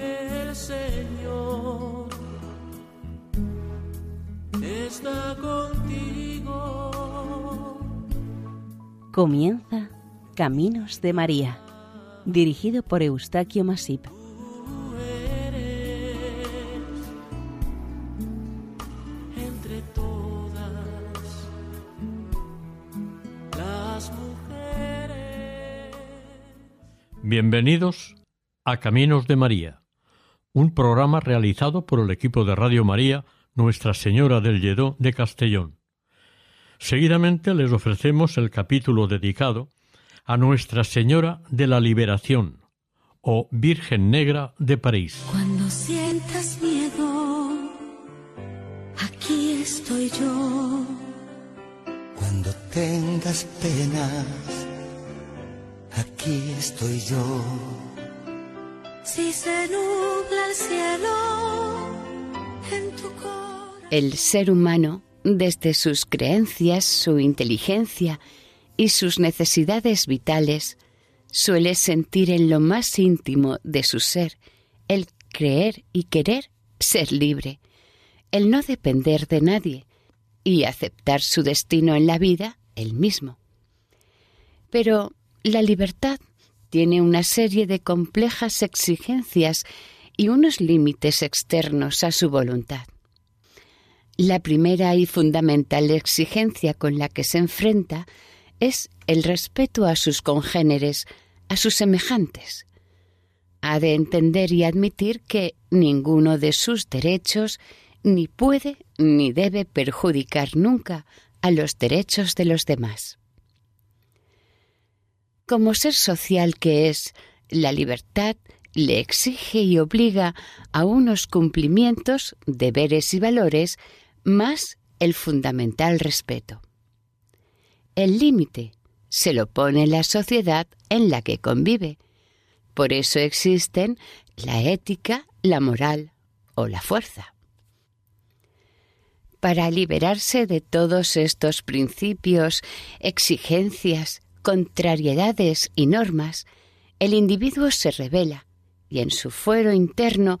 El Señor está contigo. Comienza Caminos de María, dirigido por Eustaquio Masip. Bienvenidos a Caminos de María, un programa realizado por el equipo de Radio María Nuestra Señora del Lledó de Castellón. Seguidamente les ofrecemos el capítulo dedicado a Nuestra Señora de la Liberación o Virgen Negra de París. Cuando sientas miedo, aquí estoy yo. Cuando tengas penas, aquí estoy yo. Si se nubla el cielo en tu corazón. El ser humano, desde sus creencias, su inteligencia y sus necesidades vitales, suele sentir en lo más íntimo de su ser el creer y querer ser libre, el no depender de nadie y aceptar su destino en la vida él mismo. Pero la libertad tiene una serie de complejas exigencias y unos límites externos a su voluntad. La primera y fundamental exigencia con la que se enfrenta es el respeto a sus congéneres, a sus semejantes. Ha de entender y admitir que ninguno de sus derechos ni puede ni debe perjudicar nunca a los derechos de los demás. Como ser social que es, la libertad le exige y obliga a unos cumplimientos, deberes y valores, más el fundamental respeto. El límite se lo pone la sociedad en la que convive. Por eso existen la ética, la moral o la fuerza. Para liberarse de todos estos principios, exigencias, contrariedades y normas, el individuo se revela y en su fuero interno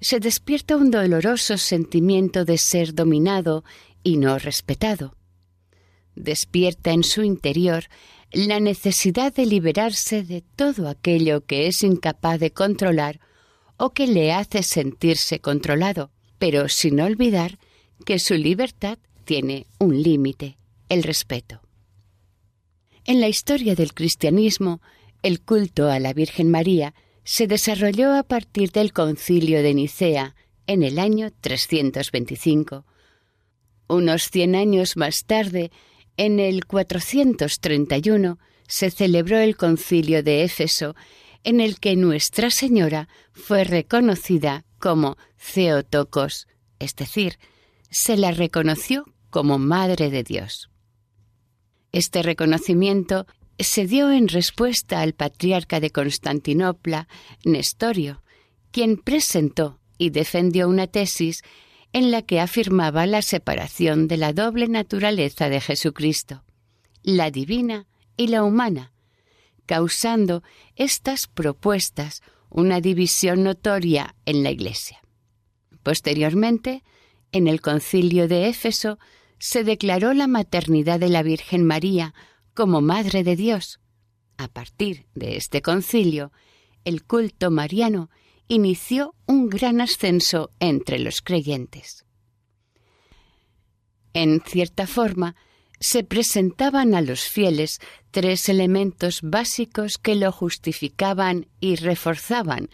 se despierta un doloroso sentimiento de ser dominado y no respetado. Despierta en su interior la necesidad de liberarse de todo aquello que es incapaz de controlar o que le hace sentirse controlado, pero sin olvidar que su libertad tiene un límite, el respeto. En la historia del cristianismo, el culto a la Virgen María se desarrolló a partir del concilio de Nicea en el año 325. Unos cien años más tarde, en el 431, se celebró el concilio de Éfeso, en el que Nuestra Señora fue reconocida como Theotokos, es decir, se la reconoció como Madre de Dios. Este reconocimiento se dio en respuesta al patriarca de Constantinopla, Nestorio, quien presentó y defendió una tesis en la que afirmaba la separación de la doble naturaleza de Jesucristo, la divina y la humana, causando estas propuestas una división notoria en la Iglesia. Posteriormente, en el concilio de Éfeso, se declaró la maternidad de la Virgen María como Madre de Dios. A partir de este concilio, el culto mariano inició un gran ascenso entre los creyentes. En cierta forma, se presentaban a los fieles tres elementos básicos que lo justificaban y reforzaban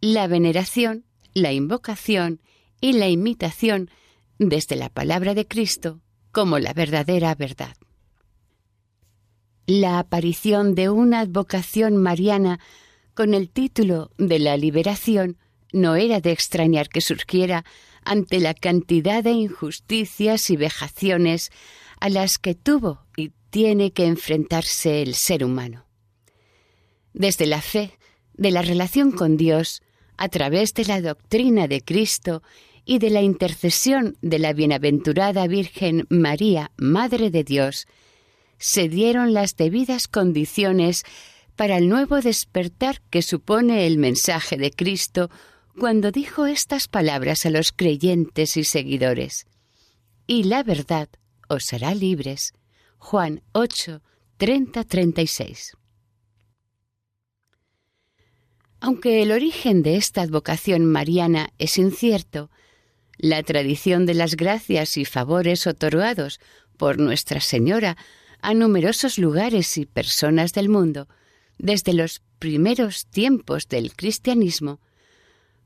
la veneración, la invocación y la imitación desde la palabra de Cristo como la verdadera verdad. La aparición de una advocación mariana con el título de la liberación no era de extrañar que surgiera ante la cantidad de injusticias y vejaciones a las que tuvo y tiene que enfrentarse el ser humano. Desde la fe de la relación con Dios, a través de la doctrina de Cristo y de la intercesión de la bienaventurada Virgen María, Madre de Dios, se dieron las debidas condiciones para el nuevo despertar que supone el mensaje de Cristo cuando dijo estas palabras a los creyentes y seguidores. Y la verdad os hará libres. Juan 8, 30-36. Aunque el origen de esta advocación mariana es incierto, la tradición de las gracias y favores otorgados por Nuestra Señora a numerosos lugares y personas del mundo, desde los primeros tiempos del cristianismo,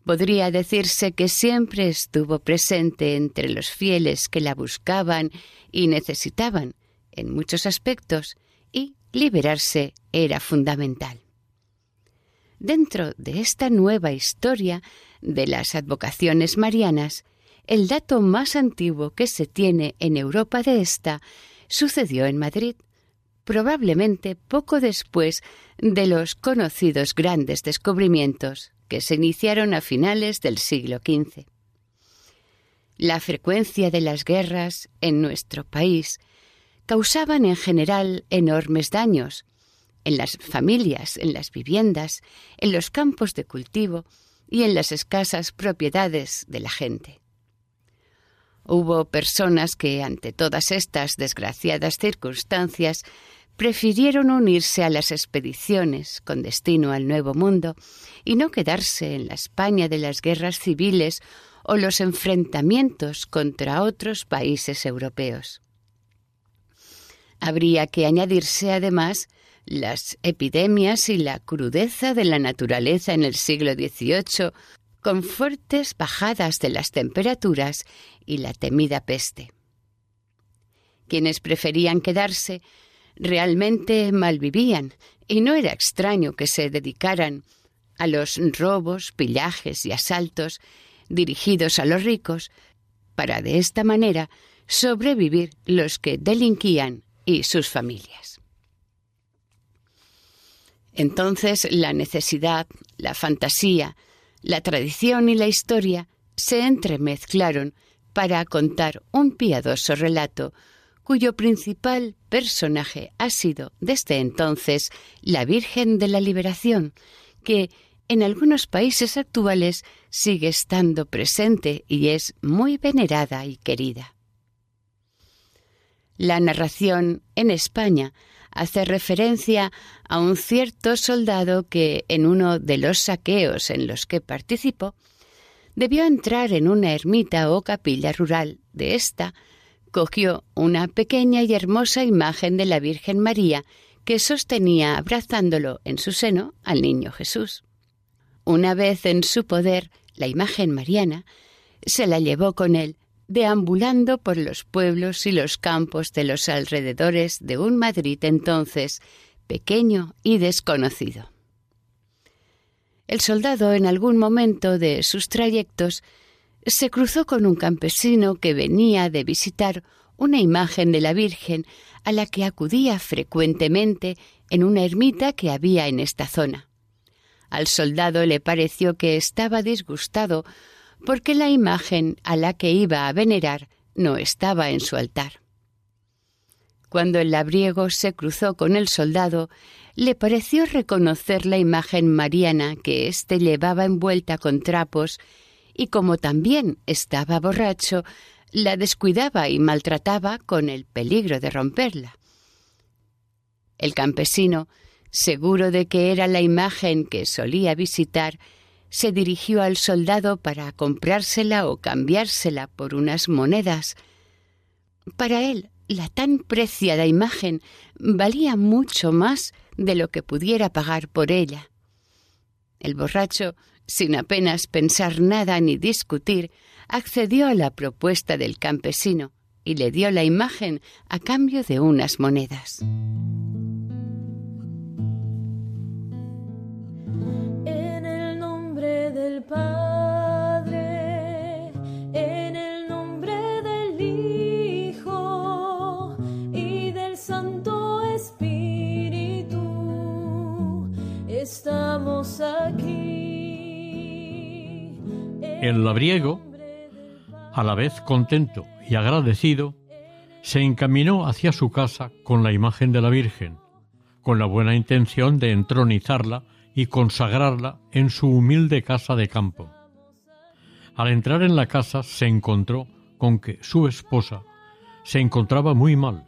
podría decirse que siempre estuvo presente entre los fieles que la buscaban y necesitaban en muchos aspectos, y liberarse era fundamental. Dentro de esta nueva historia de las advocaciones marianas, el dato más antiguo que se tiene en Europa de esta sucedió en Madrid, probablemente poco después de los conocidos grandes descubrimientos que se iniciaron a finales del siglo XV. La frecuencia de las guerras en nuestro país causaban en general enormes daños en las familias, en las viviendas, en los campos de cultivo y en las escasas propiedades de la gente. Hubo personas que, ante todas estas desgraciadas circunstancias, prefirieron unirse a las expediciones con destino al Nuevo Mundo y no quedarse en la España de las guerras civiles o los enfrentamientos contra otros países europeos. Habría que añadirse además las epidemias y la crudeza de la naturaleza en el siglo XVIII con fuertes bajadas de las temperaturas y la temida peste. Quienes preferían quedarse realmente malvivían, y no era extraño que se dedicaran a los robos, pillajes y asaltos dirigidos a los ricos, para de esta manera sobrevivir los que delinquían y sus familias. Entonces la necesidad, la fantasía, la tradición y la historia se entremezclaron para contar un piadoso relato cuyo principal personaje ha sido desde entonces la Virgen de la Liberación, que en algunos países actuales sigue estando presente y es muy venerada y querida. La narración en España hace referencia a un cierto soldado que, en uno de los saqueos en los que participó, debió entrar en una ermita o capilla rural de esta, cogió una pequeña y hermosa imagen de la Virgen María que sostenía abrazándolo en su seno al niño Jesús. Una vez en su poder, la imagen mariana se la llevó con él deambulando por los pueblos y los campos de los alrededores de un Madrid entonces pequeño y desconocido. El soldado en algún momento de sus trayectos se cruzó con un campesino que venía de visitar una imagen de la Virgen a la que acudía frecuentemente en una ermita que había en esta zona. Al soldado le pareció que estaba disgustado porque la imagen a la que iba a venerar no estaba en su altar. Cuando el labriego se cruzó con el soldado, le pareció reconocer la imagen mariana que éste llevaba envuelta con trapos, y como también estaba borracho, la descuidaba y maltrataba con el peligro de romperla. El campesino, seguro de que era la imagen que solía visitar, se dirigió al soldado para comprársela o cambiársela por unas monedas. Para él, la tan preciada imagen valía mucho más de lo que pudiera pagar por ella. El borracho, sin apenas pensar nada ni discutir, accedió a la propuesta del campesino y le dio la imagen a cambio de unas monedas. Del Padre, en el nombre del Hijo y del Santo Espíritu, estamos aquí. El labriego, a la vez contento y agradecido, se encaminó hacia su casa con la imagen de la Virgen, con la buena intención de entronizarla y consagrarla en su humilde casa de campo. Al entrar en la casa se encontró con que su esposa se encontraba muy mal,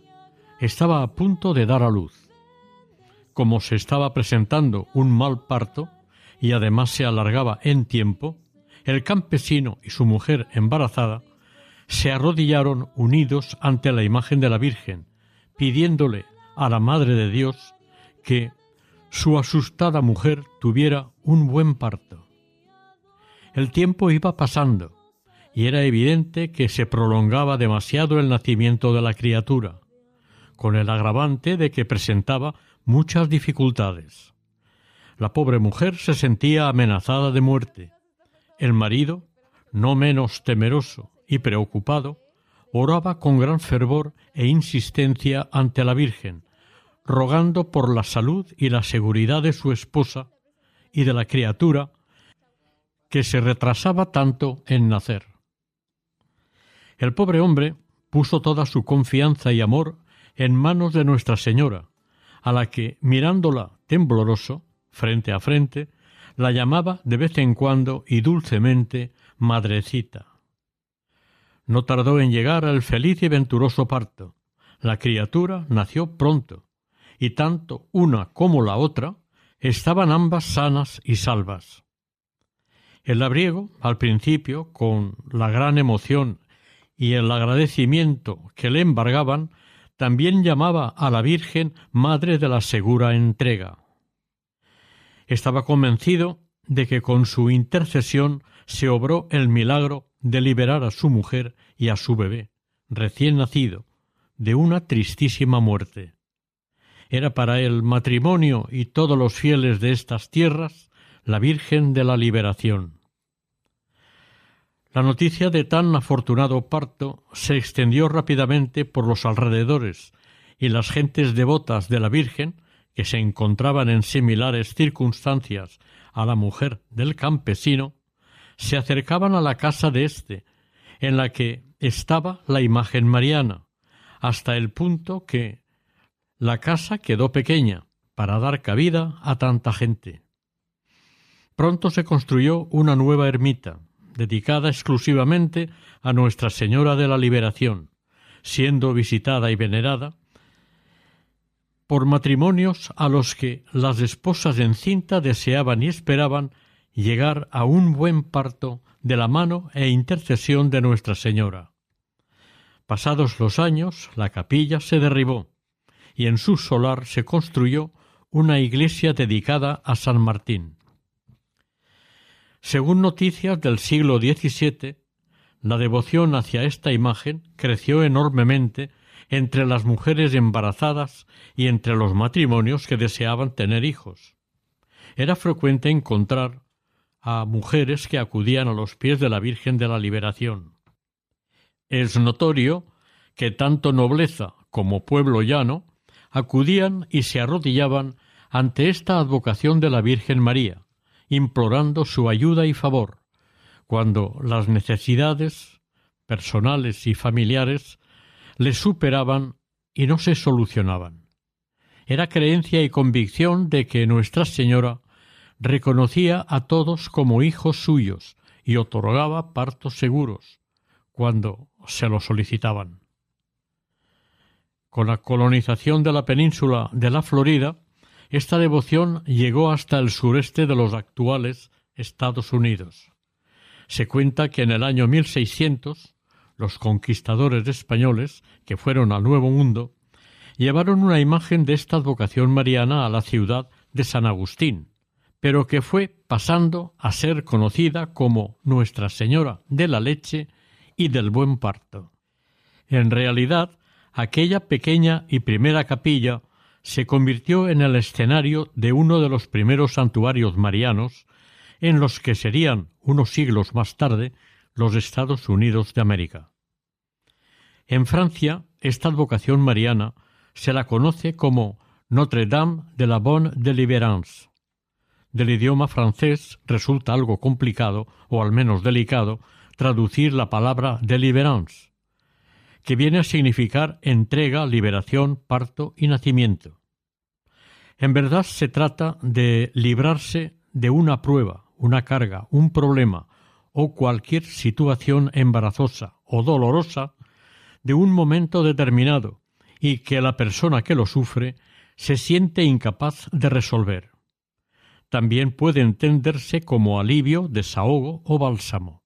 estaba a punto de dar a luz. Como se estaba presentando un mal parto y además se alargaba en tiempo, el campesino y su mujer embarazada se arrodillaron unidos ante la imagen de la Virgen, pidiéndole a la Madre de Dios que su asustada mujer tuviera un buen parto. El tiempo iba pasando y era evidente que se prolongaba demasiado el nacimiento de la criatura, con el agravante de que presentaba muchas dificultades. La pobre mujer se sentía amenazada de muerte. El marido, no menos temeroso y preocupado, oraba con gran fervor e insistencia ante la Virgen, rogando por la salud y la seguridad de su esposa y de la criatura que se retrasaba tanto en nacer. El pobre hombre puso toda su confianza y amor en manos de Nuestra Señora, a la que, mirándola tembloroso, frente a frente, la llamaba de vez en cuando y dulcemente Madrecita. No tardó en llegar al feliz y venturoso parto. La criatura nació pronto, y tanto una como la otra estaban ambas sanas y salvas. El labriego, al principio, con la gran emoción y el agradecimiento que le embargaban, también llamaba a la Virgen Madre de la Segura Entrega. Estaba convencido de que con su intercesión se obró el milagro de liberar a su mujer y a su bebé, recién nacido, de una tristísima muerte. Era para el matrimonio y todos los fieles de estas tierras la Virgen de la Liberación. La noticia de tan afortunado parto se extendió rápidamente por los alrededores y las gentes devotas de la Virgen, que se encontraban en similares circunstancias a la mujer del campesino, se acercaban a la casa de éste, en la que estaba la imagen mariana, hasta el punto que la casa quedó pequeña para dar cabida a tanta gente. Pronto se construyó una nueva ermita, dedicada exclusivamente a Nuestra Señora de la Liberación, siendo visitada y venerada por matrimonios a los que las esposas encinta deseaban y esperaban llegar a un buen parto de la mano e intercesión de Nuestra Señora. Pasados los años, la capilla se derribó y en su solar se construyó una iglesia dedicada a San Martín. Según noticias del siglo XVII, la devoción hacia esta imagen creció enormemente entre las mujeres embarazadas y entre los matrimonios que deseaban tener hijos. Era frecuente encontrar a mujeres que acudían a los pies de la Virgen de la Liberación. Es notorio que tanto nobleza como pueblo llano acudían y se arrodillaban ante esta advocación de la Virgen María, implorando su ayuda y favor, cuando las necesidades personales y familiares les superaban y no se solucionaban. Era creencia y convicción de que Nuestra Señora reconocía a todos como hijos suyos y otorgaba partos seguros cuando se lo solicitaban. Con la colonización de la península de la Florida, esta devoción llegó hasta el sureste de los actuales Estados Unidos. Se cuenta que en el año 1600 los conquistadores españoles, que fueron al Nuevo Mundo, llevaron una imagen de esta advocación mariana a la ciudad de San Agustín, pero que fue pasando a ser conocida como Nuestra Señora de la Leche y del Buen Parto. En realidad, aquella pequeña y primera capilla se convirtió en el escenario de uno de los primeros santuarios marianos en los que serían, unos siglos más tarde, los Estados Unidos de América. En Francia, esta advocación mariana se la conoce como Notre Dame de la Bonne Délivrance. Del idioma francés resulta algo complicado, o al menos delicado, traducir la palabra délivrance, que viene a significar entrega, liberación, parto y nacimiento. En verdad se trata de librarse de una prueba, una carga, un problema o cualquier situación embarazosa o dolorosa de un momento determinado y que la persona que lo sufre se siente incapaz de resolver. También puede entenderse como alivio, desahogo o bálsamo.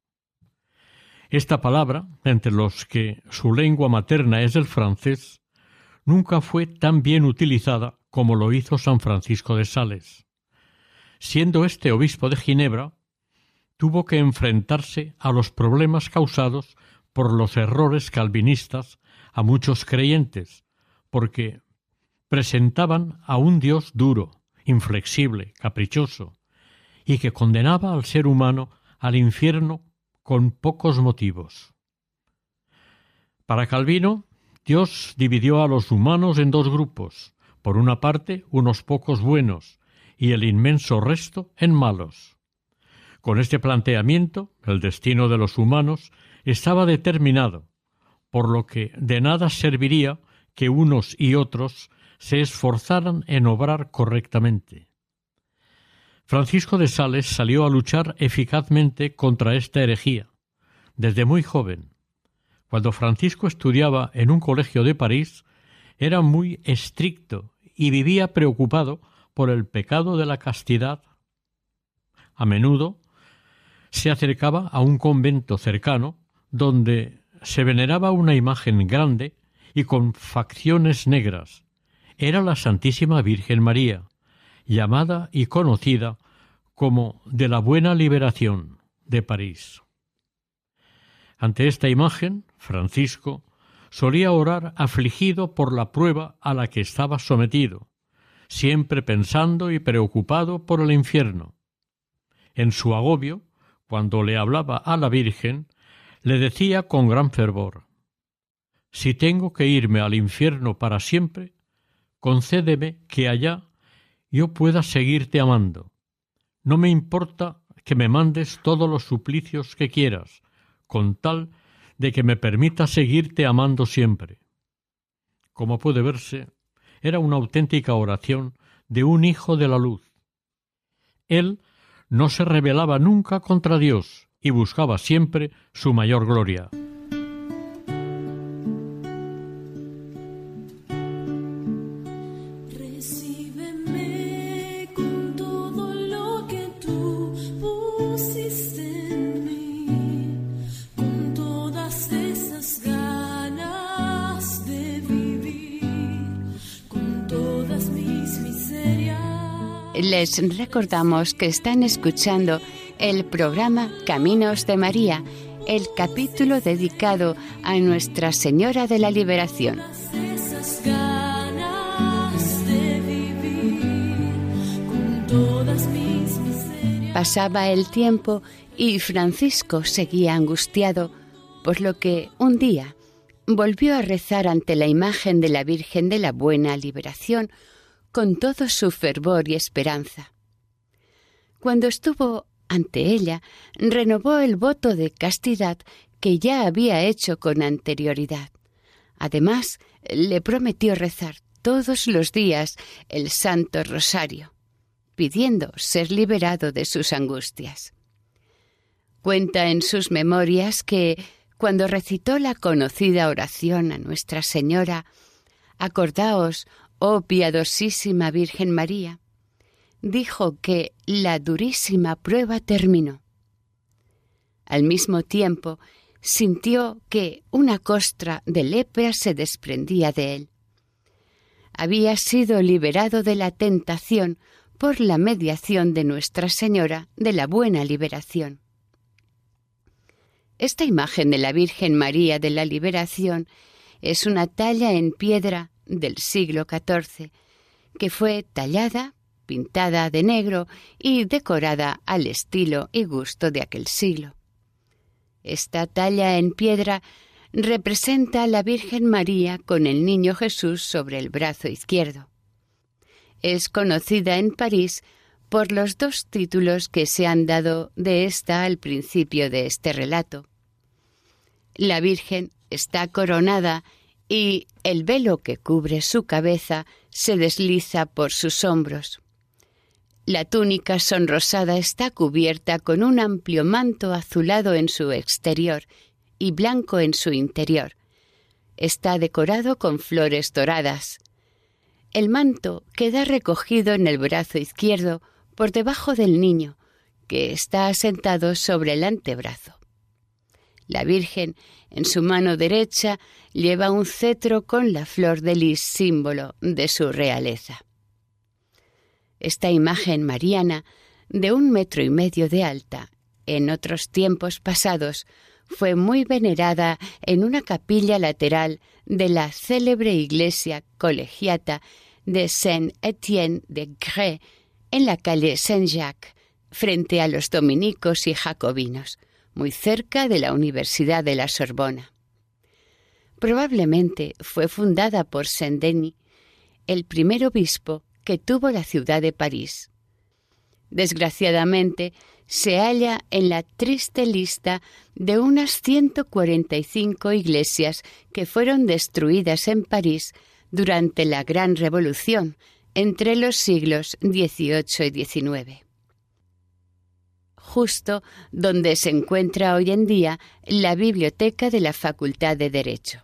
Esta palabra, entre los que su lengua materna es el francés, nunca fue tan bien utilizada como lo hizo San Francisco de Sales. Siendo este obispo de Ginebra, tuvo que enfrentarse a los problemas causados por los errores calvinistas a muchos creyentes, porque presentaban a un Dios duro, inflexible, caprichoso, y que condenaba al ser humano al infierno con pocos motivos. Para Calvino, Dios dividió a los humanos en dos grupos, por una parte unos pocos buenos y el inmenso resto en malos. Con este planteamiento, el destino de los humanos estaba determinado, por lo que de nada serviría que unos y otros se esforzaran en obrar correctamente. Francisco de Sales salió a luchar eficazmente contra esta herejía, desde muy joven. Cuando Francisco estudiaba en un colegio de París, era muy estricto y vivía preocupado por el pecado de la castidad. A menudo se acercaba a un convento cercano donde se veneraba una imagen grande y con facciones negras. Era la Santísima Virgen María, llamada y conocida como de la Buena Liberación de París. Ante esta imagen, Francisco solía orar afligido por la prueba a la que estaba sometido, siempre pensando y preocupado por el infierno. En su agobio, cuando le hablaba a la Virgen, le decía con gran fervor Si tengo que irme al infierno para siempre, concédeme que allá yo pueda seguirte amando. No me importa que me mandes todos los suplicios que quieras, con tal de que me permita seguirte amando siempre. Como puede verse, era una auténtica oración de un hijo de la luz. Él no se rebelaba nunca contra Dios y buscaba siempre su mayor gloria. Les recordamos que están escuchando el programa Caminos de María, el capítulo dedicado a Nuestra Señora de la Liberación. Pasaba el tiempo y Francisco seguía angustiado, por lo que un día volvió a rezar ante la imagen de la Virgen de la Buena Liberación, con todo su fervor y esperanza. Cuando estuvo ante ella, renovó el voto de castidad que ya había hecho con anterioridad. Además, le prometió rezar todos los días el Santo Rosario, pidiendo ser liberado de sus angustias. Cuenta en sus memorias que, cuando recitó la conocida oración a Nuestra Señora, Acordaos, oh piadosísima Virgen María, dijo que la durísima prueba terminó. Al mismo tiempo, sintió que una costra de lepra se desprendía de él. Había sido liberado de la tentación por la mediación de Nuestra Señora de la Buena Liberación. Esta imagen de la Virgen María de la Liberación es una talla en piedra del siglo XIV, que fue tallada, pintada de negro y decorada al estilo y gusto de aquel siglo. Esta talla en piedra representa a la Virgen María con el Niño Jesús sobre el brazo izquierdo. Es conocida en París por los dos títulos que se han dado de esta al principio de este relato. La Virgen está coronada y el velo que cubre su cabeza se desliza por sus hombros. La túnica sonrosada está cubierta con un amplio manto azulado en su exterior y blanco en su interior. Está decorado con flores doradas. El manto queda recogido en el brazo izquierdo por debajo del niño, que está sentado sobre el antebrazo. La Virgen, en su mano derecha, lleva un cetro con la flor de lis, símbolo de su realeza. Esta imagen mariana, de un metro y medio de alta, en otros tiempos pasados, fue muy venerada en una capilla lateral de la célebre iglesia colegiata de Saint-Étienne de Grès, en la calle Saint-Jacques, frente a los dominicos y jacobinos, muy cerca de la Universidad de la Sorbona. Probablemente fue fundada por Saint-Denis, el primer obispo que tuvo la ciudad de París. Desgraciadamente, se halla en la triste lista de unas 145 iglesias que fueron destruidas en París durante la Gran Revolución entre los siglos XVIII y XIX justo donde se encuentra hoy en día la biblioteca de la Facultad de Derecho.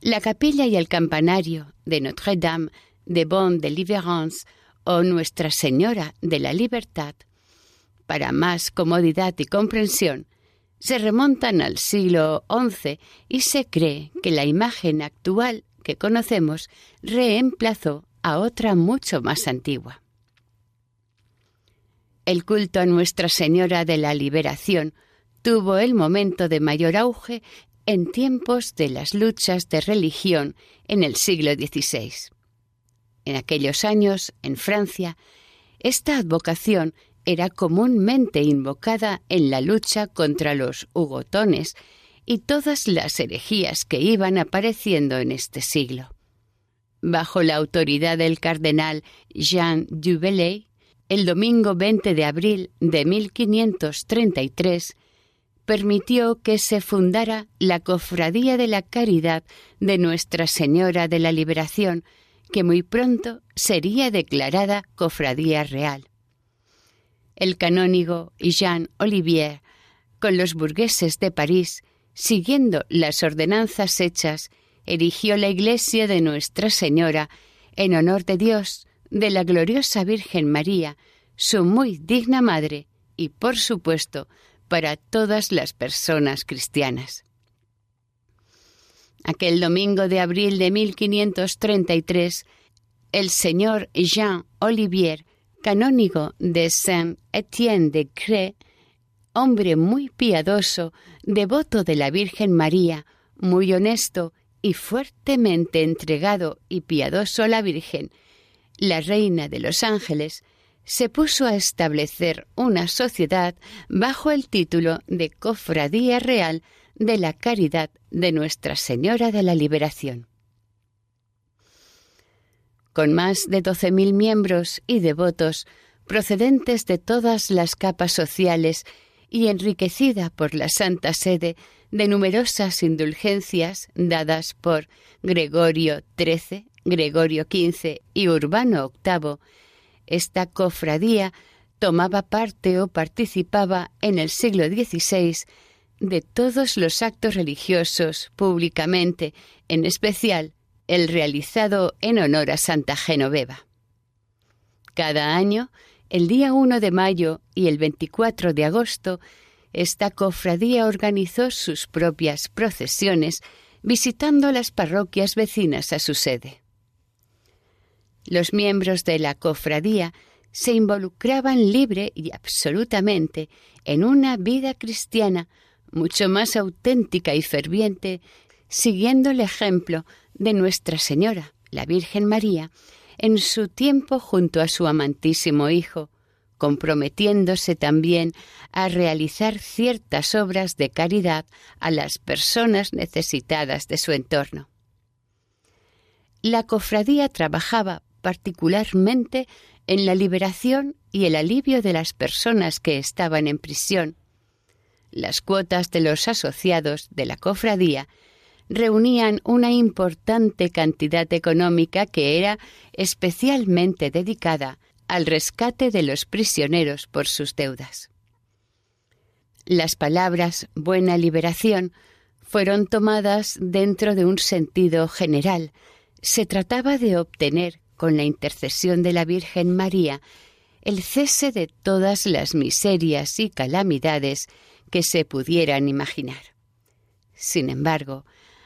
La capilla y el campanario de Notre-Dame de Bon de Liverance o Nuestra Señora de la Libertad, para más comodidad y comprensión, se remontan al siglo XI y se cree que la imagen actual que conocemos reemplazó a otra mucho más antigua. El culto a Nuestra Señora de la Liberación tuvo el momento de mayor auge en tiempos de las luchas de religión en el siglo XVI. En aquellos años, en Francia, esta advocación era comúnmente invocada en la lucha contra los hugotones y todas las herejías que iban apareciendo en este siglo. Bajo la autoridad del cardenal Jean Dubellay, el domingo 20 de abril de 1533, permitió que se fundara la Cofradía de la Caridad de Nuestra Señora de la Liberación, que muy pronto sería declarada Cofradía Real. El canónigo Jean Olivier, con los burgueses de París, siguiendo las ordenanzas hechas, erigió la iglesia de Nuestra Señora en honor de Dios, de la gloriosa Virgen María, su muy digna madre y, por supuesto, para todas las personas cristianas. Aquel domingo de abril de 1533, el señor Jean Olivier, canónigo de Saint-Étienne de Cré, hombre muy piadoso, devoto de la Virgen María, muy honesto y fuertemente entregado y piadoso a la Virgen, la reina de los ángeles, se puso a establecer una sociedad bajo el título de Cofradía Real de la Caridad de Nuestra Señora de la Liberación. Con más de doce mil miembros y devotos procedentes de todas las capas sociales y enriquecida por la Santa Sede de numerosas indulgencias dadas por Gregorio XIII, Gregorio XV y Urbano VIII, esta cofradía tomaba parte o participaba en el siglo XVI de todos los actos religiosos públicamente, en especial el realizado en honor a Santa Genoveva. Cada año, el día 1 de mayo y el 24 de agosto, esta cofradía organizó sus propias procesiones visitando las parroquias vecinas a su sede. Los miembros de la cofradía se involucraban libre y absolutamente en una vida cristiana mucho más auténtica y ferviente, siguiendo el ejemplo de Nuestra Señora, la Virgen María, en su tiempo junto a su amantísimo Hijo, comprometiéndose también a realizar ciertas obras de caridad a las personas necesitadas de su entorno. La cofradía trabajaba particularmente en la liberación y el alivio de las personas que estaban en prisión. Las cuotas de los asociados de la cofradía reunían una importante cantidad económica que era especialmente dedicada al rescate de los prisioneros por sus deudas. Las palabras buena liberación fueron tomadas dentro de un sentido general. Se trataba de obtener, con la intercesión de la Virgen María, el cese de todas las miserias y calamidades que se pudieran imaginar. Sin embargo,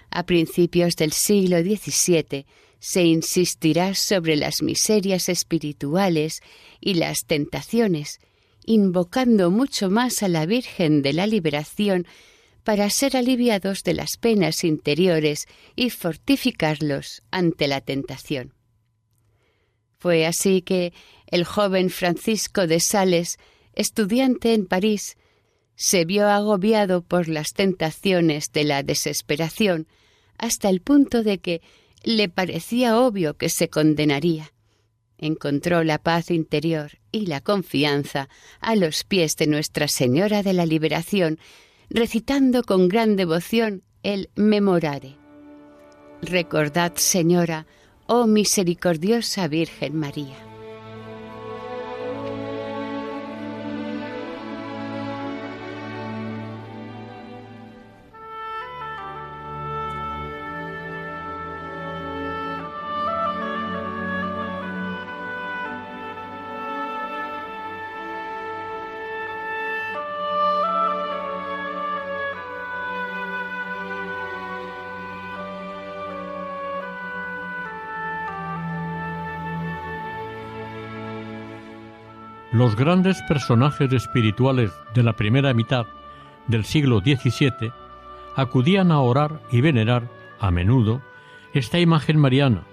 a principios del siglo XVII se insistirá sobre las miserias espirituales y las tentaciones, invocando mucho más a la Virgen de la Liberación para ser aliviados de las penas interiores y fortificarlos ante la tentación. Fue así que el joven Francisco de Sales, estudiante en París, se vio agobiado por las tentaciones de la desesperación, hasta el punto de que le parecía obvio que se condenaría. Encontró la paz interior y la confianza a los pies de Nuestra Señora de la Liberación, recitando con gran devoción el Memorare. Recordad, Señora, oh misericordiosa Virgen María. Los grandes personajes espirituales de la primera mitad del siglo XVII acudían a orar y venerar, a menudo, esta imagen mariana.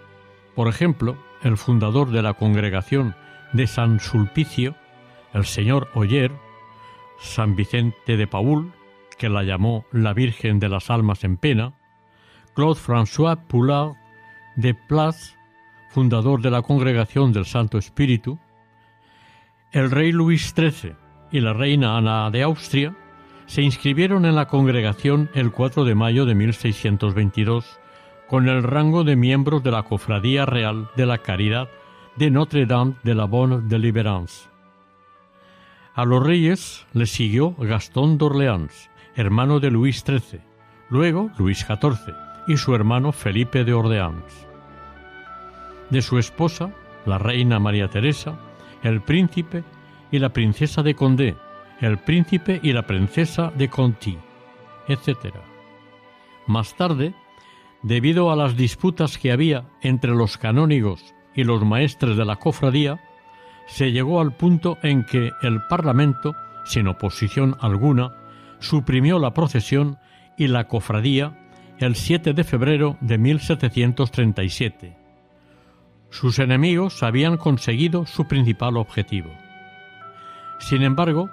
Por ejemplo, el fundador de la congregación de San Sulpicio, el señor Oyer, San Vicente de Paul, que la llamó la Virgen de las Almas en Pena, Claude François Poulard de Place, fundador de la congregación del Santo Espíritu, el rey Luis XIII y la reina Ana de Austria se inscribieron en la congregación el 4 de mayo de 1622 con el rango de miembros de la Cofradía Real de la Caridad de Notre-Dame de la Bonne Deliverance. A los reyes les siguió Gastón d'Orléans, hermano de Luis XIII, luego Luis XIV y su hermano Felipe de Orleans. De su esposa, la reina María Teresa, el príncipe y la princesa de Condé, el príncipe y la princesa de Conti, etc. Más tarde, debido a las disputas que había entre los canónigos y los maestres de la cofradía, se llegó al punto en que el Parlamento, sin oposición alguna, suprimió la procesión y la cofradía el 7 de febrero de 1737 sus enemigos habían conseguido su principal objetivo. Sin embargo,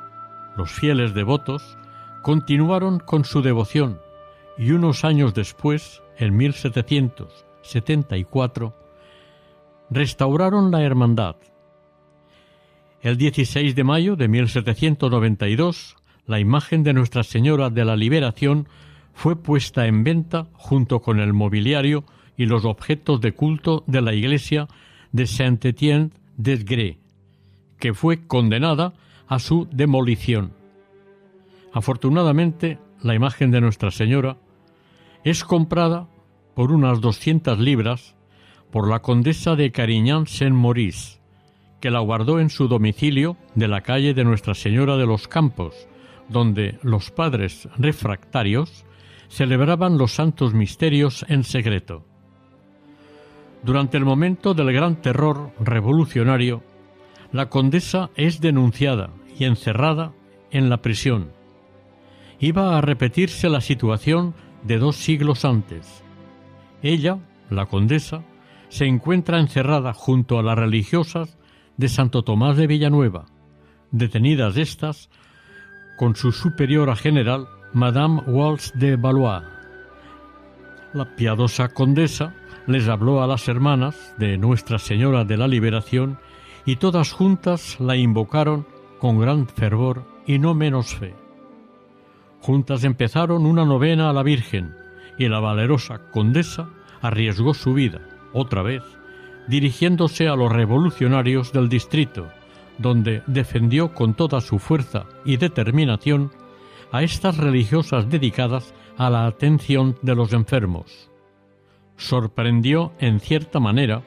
los fieles devotos continuaron con su devoción y unos años después, en 1774, restauraron la hermandad. El 16 de mayo de 1792, la imagen de Nuestra Señora de la Liberación fue puesta en venta junto con el mobiliario y los objetos de culto de la iglesia de Saint-Étienne des Grès, que fue condenada a su demolición. Afortunadamente, la imagen de Nuestra Señora es comprada por unas 200 libras por la condesa de Carignan-Saint-Maurice, que la guardó en su domicilio de la calle de Nuestra Señora de los Campos, donde los padres refractarios celebraban los santos misterios en secreto. Durante el momento del gran terror revolucionario, la condesa es denunciada y encerrada en la prisión. Iba a repetirse la situación de dos siglos antes. Ella, la condesa, se encuentra encerrada junto a las religiosas de Santo Tomás de Villanueva, detenidas estas con su superiora general, Madame Walsh de Valois. La piadosa condesa les habló a las hermanas de Nuestra Señora de la Liberación y todas juntas la invocaron con gran fervor y no menos fe. Juntas empezaron una novena a la Virgen y la valerosa condesa arriesgó su vida, otra vez, dirigiéndose a los revolucionarios del distrito, donde defendió con toda su fuerza y determinación a estas religiosas dedicadas a la atención de los enfermos. Sorprendió, en cierta manera,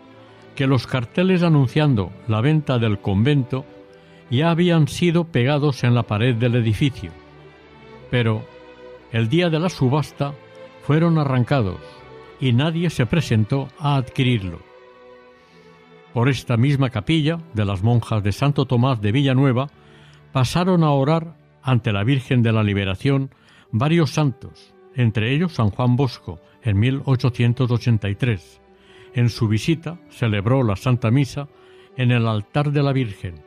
que los carteles anunciando la venta del convento ya habían sido pegados en la pared del edificio, pero el día de la subasta fueron arrancados y nadie se presentó a adquirirlo. Por esta misma capilla de las monjas de Santo Tomás de Villanueva pasaron a orar ante la Virgen de la Liberación varios santos, entre ellos San Juan Bosco, en 1883. En su visita celebró la Santa Misa en el altar de la Virgen.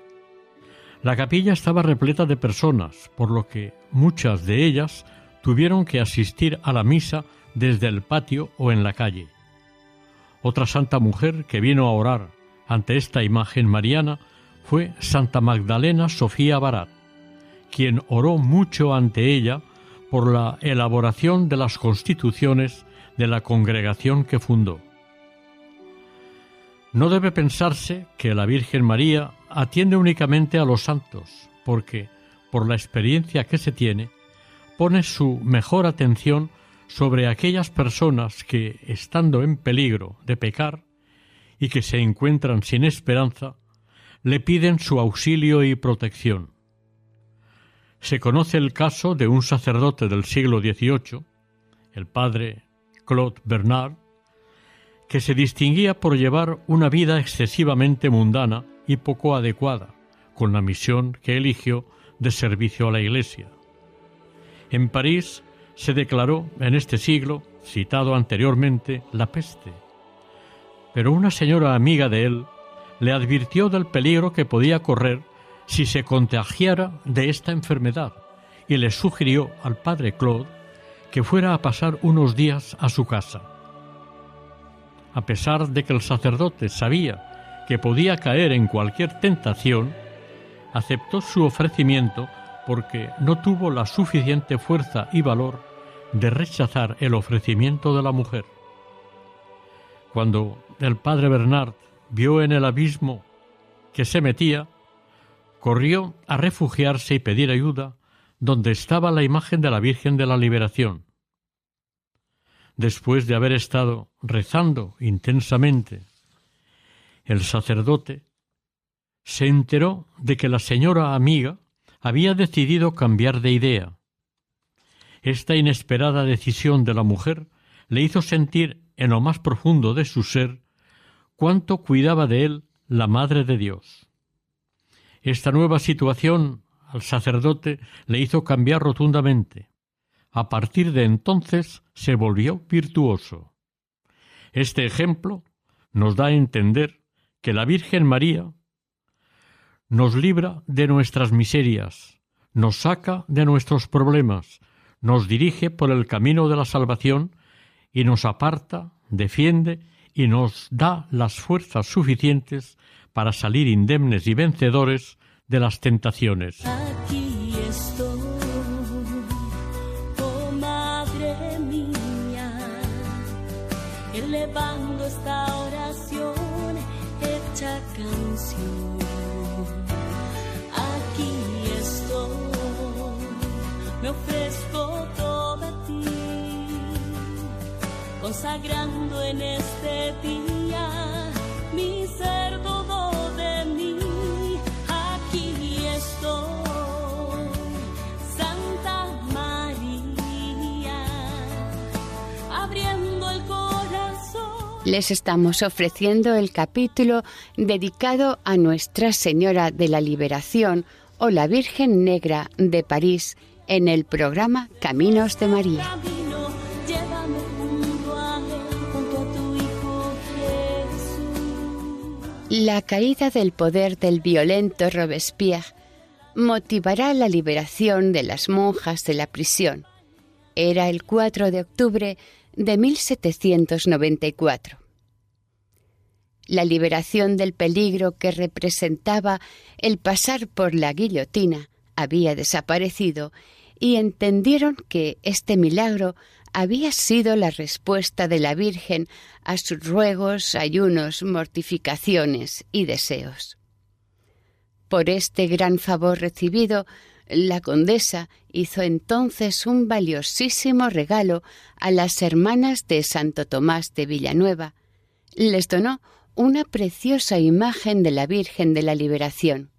La capilla estaba repleta de personas, por lo que muchas de ellas tuvieron que asistir a la misa desde el patio o en la calle. Otra santa mujer que vino a orar ante esta imagen mariana fue Santa Magdalena Sofía Barat, quien oró mucho ante ella por la elaboración de las constituciones de la congregación que fundó. No debe pensarse que la Virgen María atiende únicamente a los santos, porque, por la experiencia que se tiene, pone su mejor atención sobre aquellas personas que, estando en peligro de pecar y que se encuentran sin esperanza, le piden su auxilio y protección. Se conoce el caso de un sacerdote del siglo XVIII, el padre Claude Bernard, que se distinguía por llevar una vida excesivamente mundana y poco adecuada con la misión que eligió de servicio a la Iglesia. En París se declaró en este siglo, citado anteriormente, la peste. Pero una señora amiga de él le advirtió del peligro que podía correr si se contagiara de esta enfermedad y le sugirió al padre Claude que fuera a pasar unos días a su casa. A pesar de que el sacerdote sabía que podía caer en cualquier tentación, aceptó su ofrecimiento porque no tuvo la suficiente fuerza y valor de rechazar el ofrecimiento de la mujer. Cuando el padre Bernard vio en el abismo que se metía, corrió a refugiarse y pedir ayuda donde estaba la imagen de la Virgen de la Liberación. Después de haber estado rezando intensamente, el sacerdote se enteró de que la señora amiga había decidido cambiar de idea. Esta inesperada decisión de la mujer le hizo sentir en lo más profundo de su ser cuánto cuidaba de él la Madre de Dios. Esta nueva situación al sacerdote le hizo cambiar rotundamente. A partir de entonces se volvió virtuoso. Este ejemplo nos da a entender que la Virgen María nos libra de nuestras miserias, nos saca de nuestros problemas, nos dirige por el camino de la salvación y nos aparta, defiende y nos da las fuerzas suficientes para salir indemnes y vencedores de las tentaciones. Aquí estoy, oh Madre mía, elevando esta oración hecha canción. Aquí estoy, me ofrezco toda a ti, consagrando en este Les estamos ofreciendo el capítulo dedicado a Nuestra Señora de la Liberación o la Virgen Negra de París en el programa Caminos de María. La caída del poder del violento Robespierre motivará la liberación de las monjas de la prisión. Era el 4 de octubre de 1794. La liberación del peligro que representaba el pasar por la guillotina había desaparecido y entendieron que este milagro había sido la respuesta de la Virgen a sus ruegos, ayunos, mortificaciones y deseos. Por este gran favor recibido, la condesa hizo entonces un valiosísimo regalo a las hermanas de Santo Tomás de Villanueva. Les donó una preciosa imagen de la Virgen de la Liberación.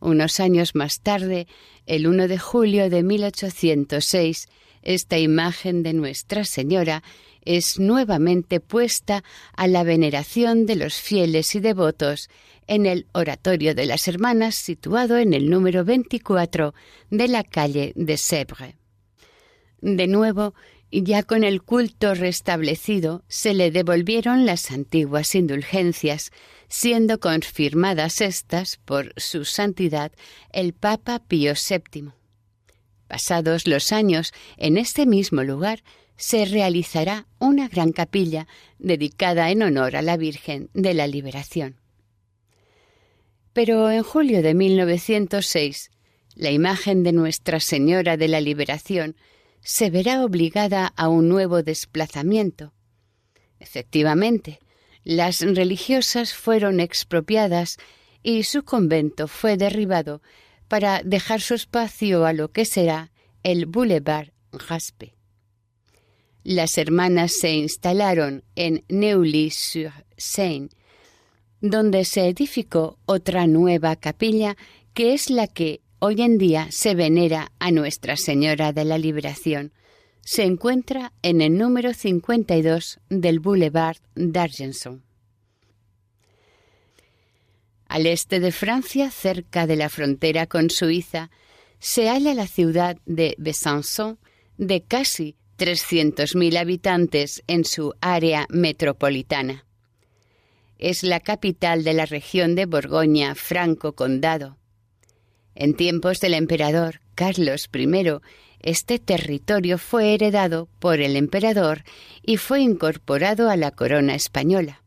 Unos años más tarde, el 1 de julio de 1806, esta imagen de Nuestra Señora es nuevamente puesta a la veneración de los fieles y devotos en el Oratorio de las Hermanas situado en el número 24 de la calle de Sèvres. De nuevo, ya con el culto restablecido, se le devolvieron las antiguas indulgencias, siendo confirmadas estas por su santidad el Papa Pío VII. Pasados los años, en este mismo lugar se realizará una gran capilla dedicada en honor a la Virgen de la Liberación. Pero en julio de 1906, la imagen de Nuestra Señora de la Liberación se verá obligada a un nuevo desplazamiento. Efectivamente, las religiosas fueron expropiadas y su convento fue derribado para dejar su espacio a lo que será el Boulevard Raspe. Las hermanas se instalaron en Neuilly-sur-Seine, donde se edificó otra nueva capilla que es la que hoy en día se venera a Nuestra Señora de la Liberación. Se encuentra en el número 52 del Boulevard d'Argenson. Al este de Francia, cerca de la frontera con Suiza, se halla la ciudad de Besançon, de casi 300.000 habitantes en su área metropolitana. Es la capital de la región de Borgoña, Franco Condado. En tiempos del emperador Carlos I, este territorio fue heredado por el emperador y fue incorporado a la corona española.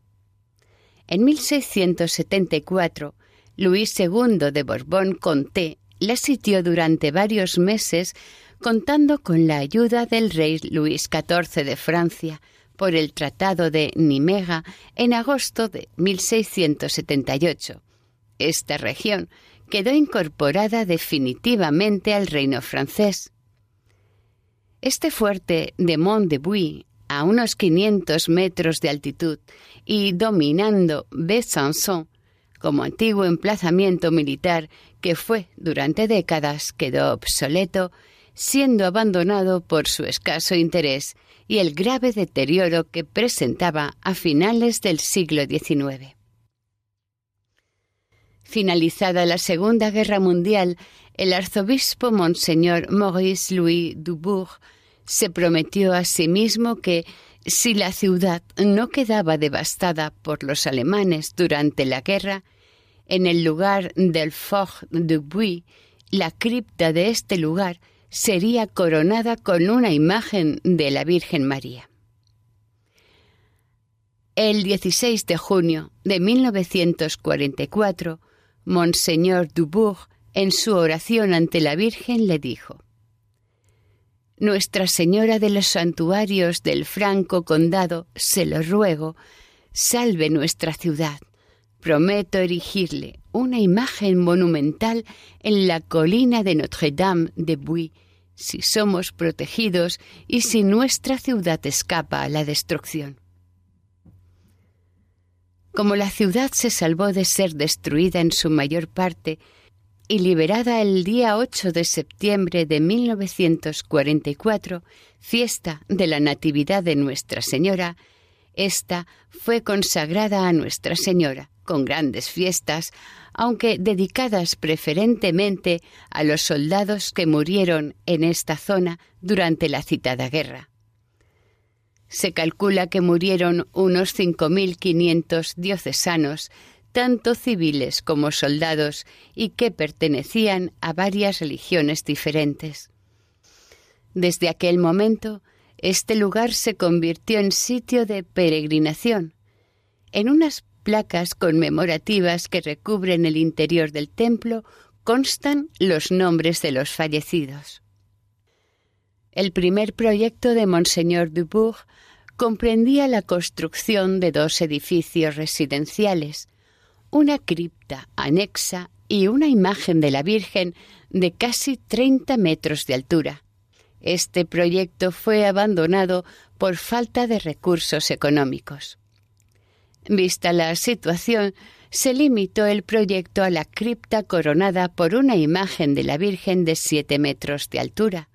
En 1674, Luis II de Borbón-Conté la sitió durante varios meses contando con la ayuda del rey Luis XIV de Francia por el Tratado de Nimega en agosto de 1678. Esta región quedó incorporada definitivamente al reino francés. Este fuerte de Mont de Buy, a unos 500 metros de altitud y dominando Besançon como antiguo emplazamiento militar que fue durante décadas, quedó obsoleto, siendo abandonado por su escaso interés y el grave deterioro que presentaba a finales del siglo XIX. Finalizada la Segunda Guerra Mundial, el arzobispo Monseñor Maurice Louis Dubourg se prometió a sí mismo que, si la ciudad no quedaba devastada por los alemanes durante la guerra, en el lugar del Fort de Buy, la cripta de este lugar sería coronada con una imagen de la Virgen María. El 16 de junio de 1944, Monseñor Dubourg, en su oración ante la Virgen, le dijo, Nuestra Señora de los Santuarios del Franco Condado, se lo ruego, salve nuestra ciudad. Prometo erigirle una imagen monumental en la colina de Notre-Dame de Buy, si somos protegidos y si nuestra ciudad escapa a la destrucción. Como la ciudad se salvó de ser destruida en su mayor parte y liberada el día 8 de septiembre de 1944, fiesta de la Natividad de Nuestra Señora, esta fue consagrada a Nuestra Señora con grandes fiestas, aunque dedicadas preferentemente a los soldados que murieron en esta zona durante la citada guerra. Se calcula que murieron unos 5.500 diocesanos, tanto civiles como soldados, y que pertenecían a varias religiones diferentes. Desde aquel momento, este lugar se convirtió en sitio de peregrinación. En unas placas conmemorativas que recubren el interior del templo constan los nombres de los fallecidos. El primer proyecto de Monseñor Dubourg comprendía la construcción de dos edificios residenciales, una cripta anexa y una imagen de la Virgen de casi 30 metros de altura. Este proyecto fue abandonado por falta de recursos económicos. Vista la situación, se limitó el proyecto a la cripta coronada por una imagen de la Virgen de siete metros de altura.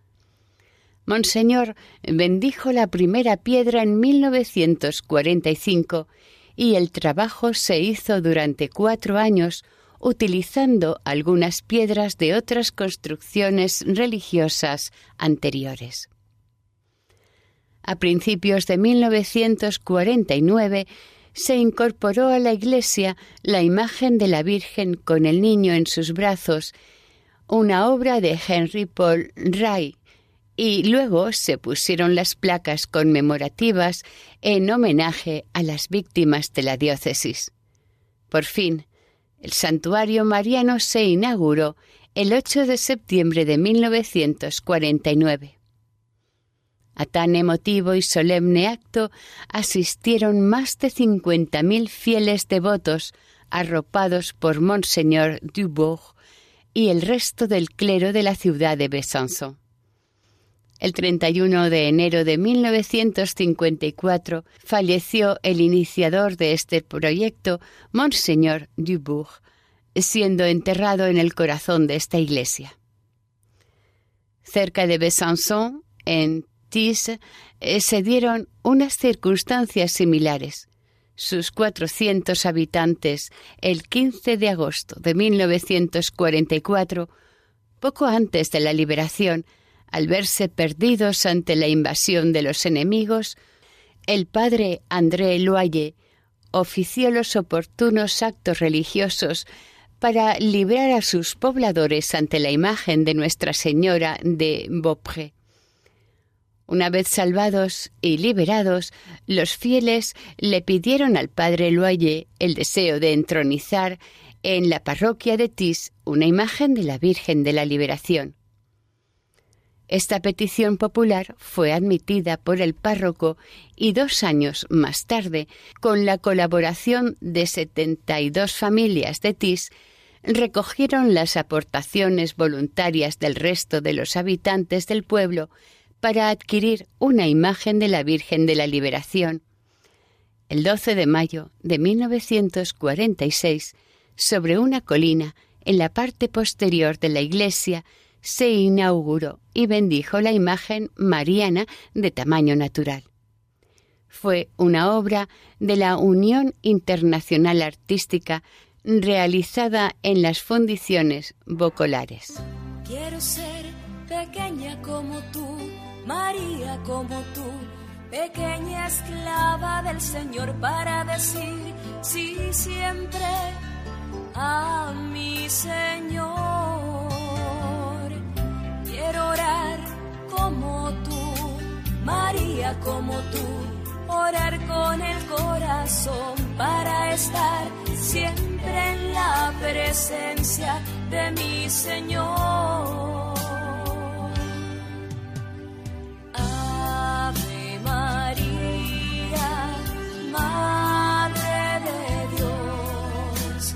Monseñor bendijo la primera piedra en 1945 y el trabajo se hizo durante cuatro años utilizando algunas piedras de otras construcciones religiosas anteriores. A principios de 1949 se incorporó a la iglesia la imagen de la Virgen con el niño en sus brazos, una obra de Henry Paul Ray, y luego se pusieron las placas conmemorativas en homenaje a las víctimas de la diócesis. Por fin, el santuario mariano se inauguró el 8 de septiembre de 1949. A tan emotivo y solemne acto asistieron más de cincuenta mil fieles devotos arropados por Monseñor Dubourg y el resto del clero de la ciudad de Besançon. El 31 de enero de 1954 falleció el iniciador de este proyecto, Monseñor Dubourg, siendo enterrado en el corazón de esta iglesia. Cerca de Besançon, en Tis, eh, se dieron unas circunstancias similares. Sus 400 habitantes, el 15 de agosto de 1944, poco antes de la liberación, al verse perdidos ante la invasión de los enemigos, el padre André Loyer ofició los oportunos actos religiosos para librar a sus pobladores ante la imagen de Nuestra Señora de Beaupré. Una vez salvados y liberados, los fieles le pidieron al padre Loyer el deseo de entronizar en la parroquia de Tis una imagen de la Virgen de la Liberación. Esta petición popular fue admitida por el párroco y dos años más tarde, con la colaboración de 72 familias de Tis, recogieron las aportaciones voluntarias del resto de los habitantes del pueblo para adquirir una imagen de la Virgen de la Liberación. El 12 de mayo de 1946, sobre una colina en la parte posterior de la iglesia, se inauguró y bendijo la imagen mariana de tamaño natural. Fue una obra de la Unión Internacional Artística realizada en las fundiciones bocolares. Quiero ser pequeña como tú, María como tú, pequeña esclava del Señor para decir sí siempre a mi Señor quiero orar como tú, María como tú, orar con el corazón para estar siempre en la presencia de mi Señor. Ave María, Madre de Dios,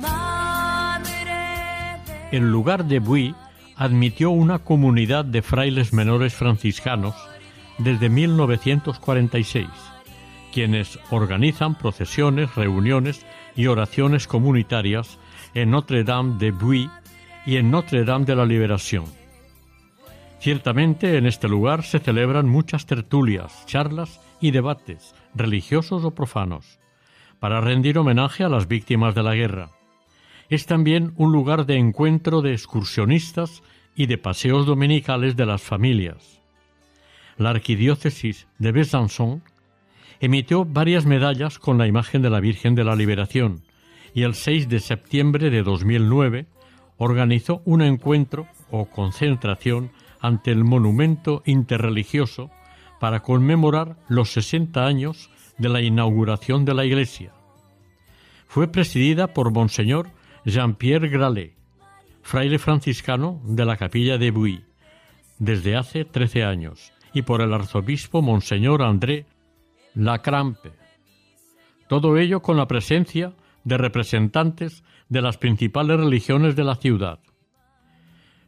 Madre de... En lugar de Bui, admitió una comunidad de frailes menores franciscanos desde 1946, quienes organizan procesiones, reuniones y oraciones comunitarias en Notre-Dame de Buy y en Notre-Dame de la Liberación. Ciertamente en este lugar se celebran muchas tertulias, charlas y debates, religiosos o profanos, para rendir homenaje a las víctimas de la guerra es también un lugar de encuentro de excursionistas y de paseos dominicales de las familias. La arquidiócesis de Besançon emitió varias medallas con la imagen de la Virgen de la Liberación y el 6 de septiembre de 2009 organizó un encuentro o concentración ante el monumento interreligioso para conmemorar los 60 años de la inauguración de la iglesia. Fue presidida por Monseñor Jean-Pierre Gralet, fraile franciscano de la capilla de Buy, desde hace trece años y por el arzobispo Monseñor André Lacrampe. Todo ello con la presencia de representantes de las principales religiones de la ciudad.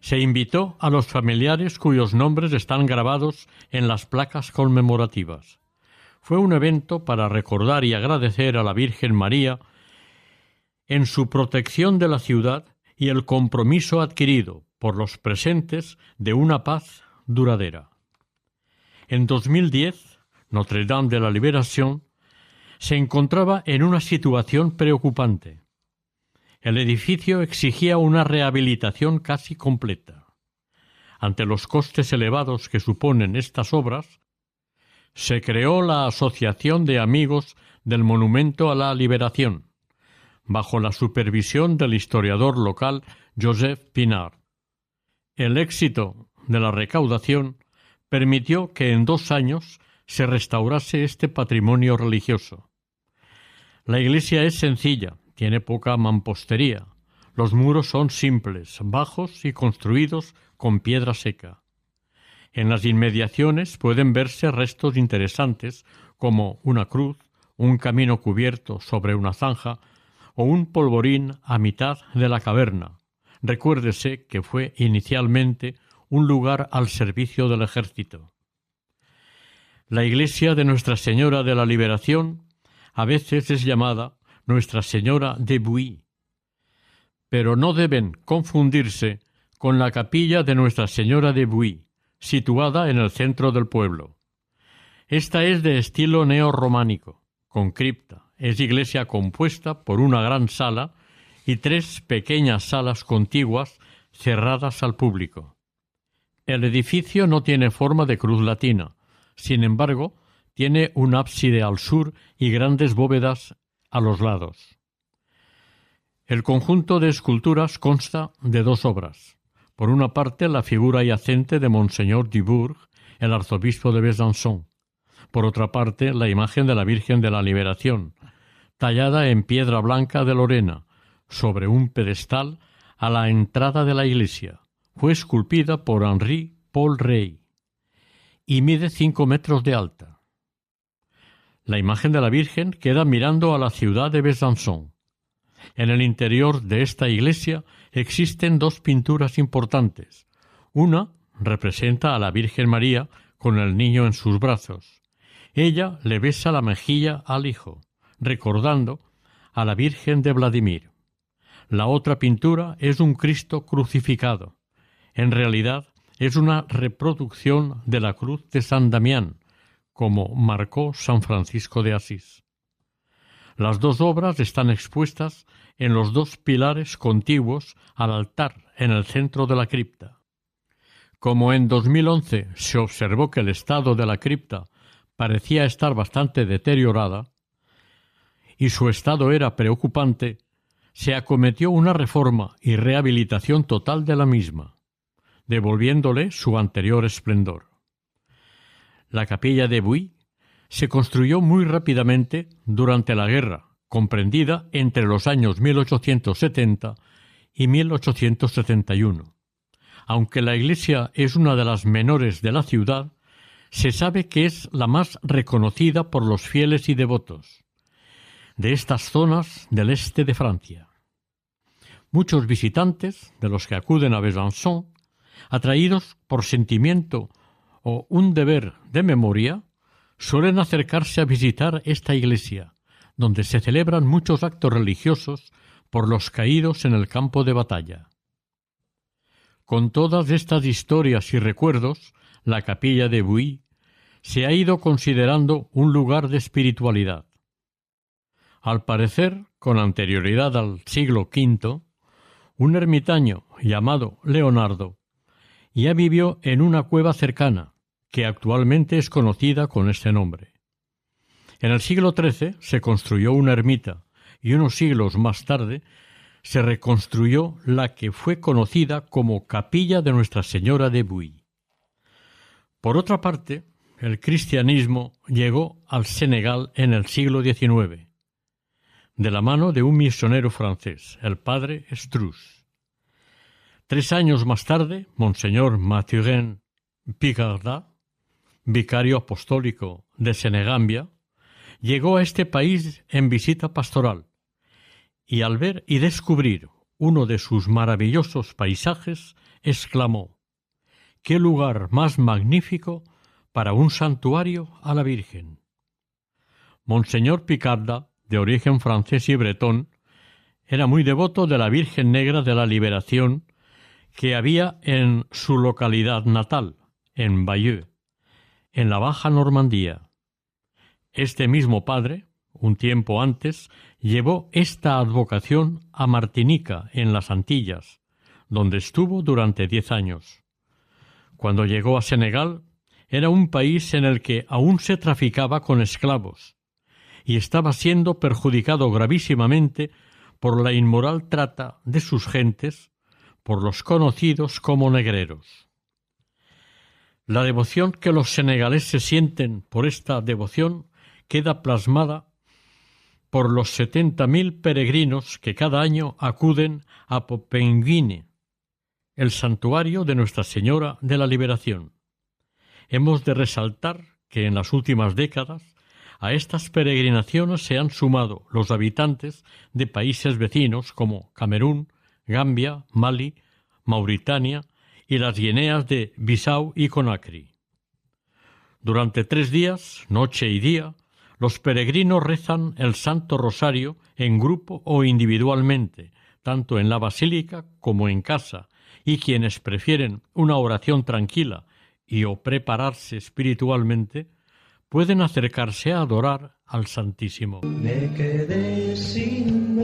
Se invitó a los familiares cuyos nombres están grabados en las placas conmemorativas. Fue un evento para recordar y agradecer a la Virgen María en su protección de la ciudad y el compromiso adquirido por los presentes de una paz duradera. En 2010, Notre Dame de la Liberación se encontraba en una situación preocupante. El edificio exigía una rehabilitación casi completa. Ante los costes elevados que suponen estas obras, se creó la Asociación de Amigos del Monumento a la Liberación, bajo la supervisión del historiador local Joseph Pinard. El éxito de la recaudación permitió que en dos años se restaurase este patrimonio religioso. La iglesia es sencilla, tiene poca mampostería. Los muros son simples, bajos y construidos con piedra seca. En las inmediaciones pueden verse restos interesantes como una cruz, un camino cubierto sobre una zanja o un polvorín a mitad de la caverna. Recuérdese que fue inicialmente un lugar al servicio del ejército. La iglesia de Nuestra Señora de la Liberación a veces es llamada Nuestra Señora de Buy, pero no deben confundirse con la capilla de Nuestra Señora de Buy, situada en el centro del pueblo. Esta es de estilo neorrománico, con cripta. Es iglesia compuesta por una gran sala y tres pequeñas salas contiguas cerradas al público. El edificio no tiene forma de cruz latina, sin embargo, tiene un ábside al sur y grandes bóvedas a los lados. El conjunto de esculturas consta de dos obras. Por una parte, la figura yacente de Monseñor Dubourg, el arzobispo de Besançon. Por otra parte, la imagen de la Virgen de la Liberación, tallada en piedra blanca de Lorena, sobre un pedestal a la entrada de la iglesia. Fue esculpida por Henri Paul Rey y mide cinco metros de alta. La imagen de la Virgen queda mirando a la ciudad de Besançon. En el interior de esta iglesia existen dos pinturas importantes. Una representa a la Virgen María con el niño en sus brazos. Ella le besa la mejilla al hijo, recordando a la Virgen de Vladimir. La otra pintura es un Cristo crucificado. En realidad es una reproducción de la cruz de San Damián, como marcó San Francisco de Asís. Las dos obras están expuestas en los dos pilares contiguos al altar en el centro de la cripta. Como en 2011 se observó que el estado de la cripta parecía estar bastante deteriorada y su estado era preocupante, se acometió una reforma y rehabilitación total de la misma, devolviéndole su anterior esplendor. La capilla de Buy se construyó muy rápidamente durante la guerra, comprendida entre los años 1870 y 1871. Aunque la iglesia es una de las menores de la ciudad, se sabe que es la más reconocida por los fieles y devotos de estas zonas del este de Francia. Muchos visitantes, de los que acuden a Besançon, atraídos por sentimiento o un deber de memoria, suelen acercarse a visitar esta iglesia, donde se celebran muchos actos religiosos por los caídos en el campo de batalla. Con todas estas historias y recuerdos, la capilla de Buy se ha ido considerando un lugar de espiritualidad. Al parecer, con anterioridad al siglo V, un ermitaño llamado Leonardo ya vivió en una cueva cercana, que actualmente es conocida con este nombre. En el siglo XIII se construyó una ermita y unos siglos más tarde se reconstruyó la que fue conocida como Capilla de Nuestra Señora de Buy. Por otra parte, el cristianismo llegó al Senegal en el siglo XIX, de la mano de un misionero francés, el padre Strus. Tres años más tarde, Monseñor Mathurin Picarda, vicario apostólico de Senegambia, llegó a este país en visita pastoral y al ver y descubrir uno de sus maravillosos paisajes, exclamó ¡Qué lugar más magnífico para un santuario a la Virgen! Monseñor Picarda, de origen francés y bretón, era muy devoto de la Virgen Negra de la Liberación que había en su localidad natal, en Bayeux, en la Baja Normandía. Este mismo padre, un tiempo antes, llevó esta advocación a Martinica, en las Antillas, donde estuvo durante diez años. Cuando llegó a Senegal, era un país en el que aún se traficaba con esclavos, y estaba siendo perjudicado gravísimamente por la inmoral trata de sus gentes por los conocidos como negreros. La devoción que los senegaleses sienten por esta devoción queda plasmada por los setenta mil peregrinos que cada año acuden a Popenguine, el santuario de Nuestra Señora de la Liberación. Hemos de resaltar que en las últimas décadas a estas peregrinaciones se han sumado los habitantes de países vecinos como Camerún, Gambia, Mali, Mauritania y las Guineas de Bissau y Conakry. Durante tres días, noche y día, los peregrinos rezan el Santo Rosario en grupo o individualmente, tanto en la basílica como en casa, y quienes prefieren una oración tranquila y o prepararse espiritualmente, pueden acercarse a adorar al Santísimo. Me quedé sin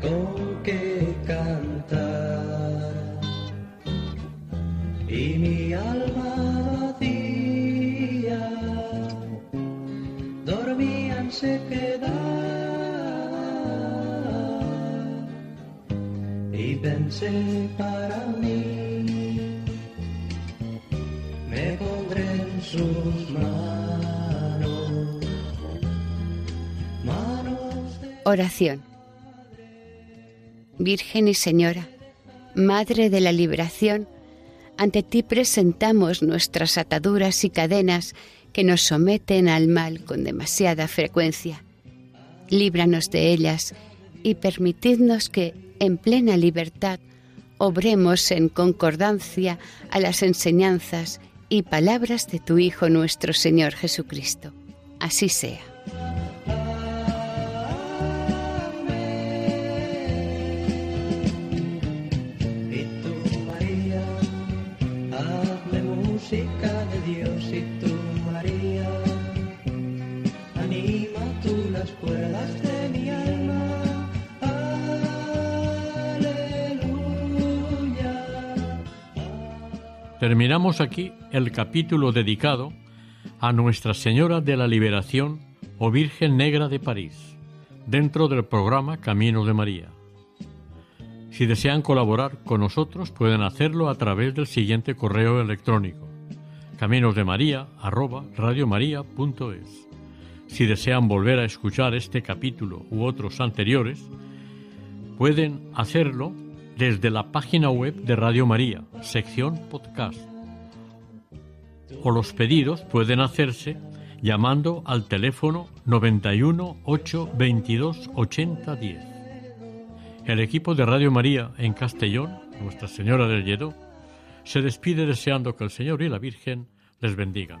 con qué cantar y mi alma vacía dormía en sequedad y pensé para Oración. Virgen y Señora, Madre de la Liberación, ante ti presentamos nuestras ataduras y cadenas que nos someten al mal con demasiada frecuencia. Líbranos de ellas y permitidnos que, en plena libertad, obremos en concordancia a las enseñanzas y palabras de tu Hijo nuestro Señor Jesucristo. Así sea. Terminamos aquí el capítulo dedicado a Nuestra Señora de la Liberación o Virgen Negra de París, dentro del programa Camino de María. Si desean colaborar con nosotros pueden hacerlo a través del siguiente correo electrónico caminosdemaria@radiomaria.es. Si desean volver a escuchar este capítulo u otros anteriores, pueden hacerlo desde la página web de Radio María, sección podcast. O los pedidos pueden hacerse llamando al teléfono 91 8 22 80 10. El equipo de Radio María en Castellón, Nuestra Señora del Lledó, se despide deseando que el Señor y la Virgen les bendigan.